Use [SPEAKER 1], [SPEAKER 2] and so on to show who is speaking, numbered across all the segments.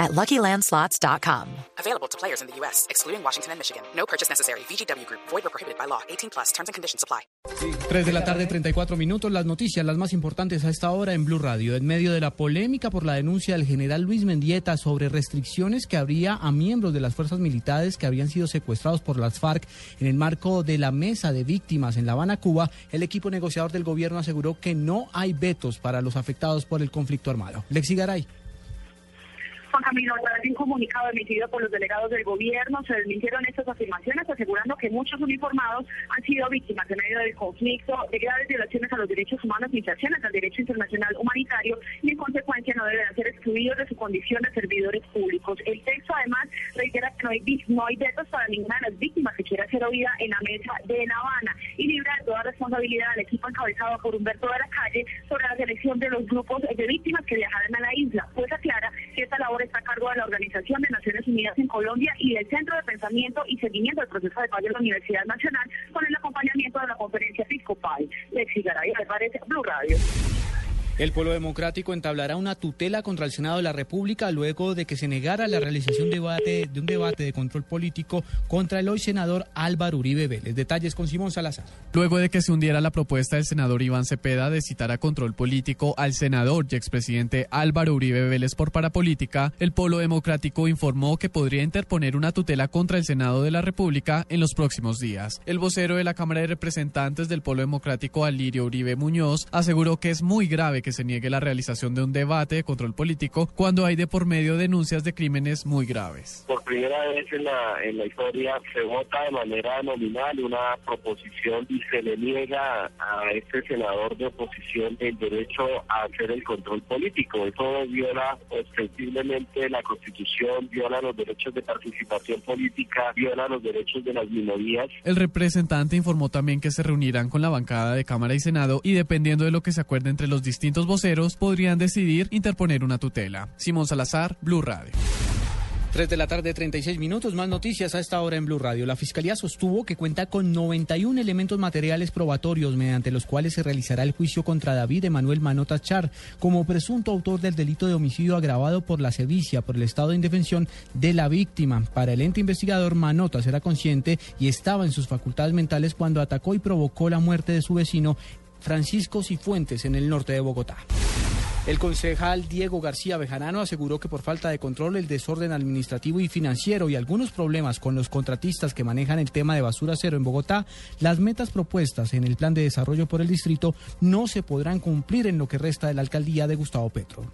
[SPEAKER 1] at LuckyLandSlots.com.
[SPEAKER 2] Available to players in the U.S., excluding Washington and Michigan. No purchase necessary. VGW Group. Void or prohibited by law. 18 plus. Terms and conditions apply.
[SPEAKER 3] 3 de la tarde, 34 minutos. Las noticias, las más importantes a esta hora en Blue Radio. En medio de la polémica por la denuncia del general Luis Mendieta sobre restricciones que habría a miembros de las fuerzas militares que habían sido secuestrados por las FARC en el marco de la mesa de víctimas en La Habana, Cuba, el equipo negociador del gobierno aseguró que no hay vetos para los afectados por el conflicto armado. Lexi Garay.
[SPEAKER 4] Juan Camilo, a través de un comunicado emitido por los delegados del gobierno, se desmintieron estas afirmaciones, asegurando que muchos uniformados han sido víctimas en medio del conflicto de graves violaciones a los derechos humanos, infracciones al derecho internacional humanitario y en consecuencia no deben ser excluidos de su condición de servidores públicos. El texto además reitera que no hay, no hay vetos para ninguna de las víctimas que quiera ser oída en la mesa de La Habana y libra de toda responsabilidad al equipo encabezado por Humberto de la Calle sobre la selección de los grupos de víctimas que viajarán a la isla. Pues aclara que esta labor está a cargo de la Organización de Naciones Unidas en Colombia y del Centro de Pensamiento y Seguimiento del Proceso de Paz de la Universidad Nacional con el acompañamiento de la Conferencia Episcopal. Lexi Garay Álvarez, Blue Radio.
[SPEAKER 3] El Pueblo Democrático entablará una tutela contra el Senado de la República luego de que se negara la realización de, un debate de control político contra el hoy senador Álvaro Uribe Vélez. Detalles con Simón Salazar.
[SPEAKER 5] Luego de que se hundiera la propuesta del senador Iván Cepeda de citar a control político al senador y expresidente Álvaro Uribe Vélez por parapolítica, el Pueblo Democrático informó que podría interponer una tutela contra el Senado de la República en los próximos días. El vocero de la Cámara de Representantes del Pueblo Democrático, Alirio Uribe Muñoz, aseguró que es muy grave que se niegue la realización de un debate de control político cuando hay de por medio denuncias de crímenes muy graves.
[SPEAKER 6] Por primera vez en la, en la historia se vota de manera nominal una proposición y se le niega a este senador de oposición el derecho a hacer el control político. Eso viola ostensiblemente la Constitución, viola los derechos de participación política, viola los derechos de las minorías.
[SPEAKER 5] El representante informó también que se reunirán con la bancada de Cámara y Senado y dependiendo de lo que se acuerde entre los voceros podrían decidir interponer una tutela. Simón Salazar, Blue Radio.
[SPEAKER 3] 3 de la tarde, 36 minutos. Más noticias a esta hora en Blue Radio. La Fiscalía sostuvo que cuenta con 91 elementos materiales probatorios mediante los cuales se realizará el juicio contra David Emanuel Manota Char como presunto autor del delito de homicidio agravado por la sevicia por el estado de indefensión de la víctima. Para el ente investigador, Manotas era consciente y estaba en sus facultades mentales cuando atacó y provocó la muerte de su vecino Francisco Cifuentes en el norte de Bogotá. El concejal Diego García Bejarano aseguró que por falta de control, el desorden administrativo y financiero y algunos problemas con los contratistas que manejan el tema de basura cero en Bogotá, las metas propuestas en el plan de desarrollo por el distrito no se podrán cumplir en lo que resta de la alcaldía de Gustavo Petro.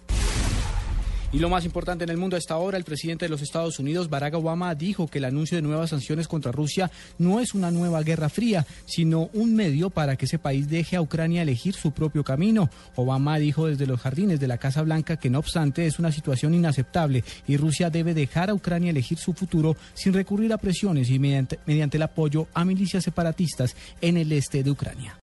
[SPEAKER 3] Y lo más importante en el mundo a esta hora, el presidente de los Estados Unidos, Barack Obama, dijo que el anuncio de nuevas sanciones contra Rusia no es una nueva guerra fría, sino un medio para que ese país deje a Ucrania elegir su propio camino. Obama dijo desde los jardines de la Casa Blanca que no obstante es una situación inaceptable y Rusia debe dejar a Ucrania elegir su futuro sin recurrir a presiones y mediante, mediante el apoyo a milicias separatistas en el este de Ucrania.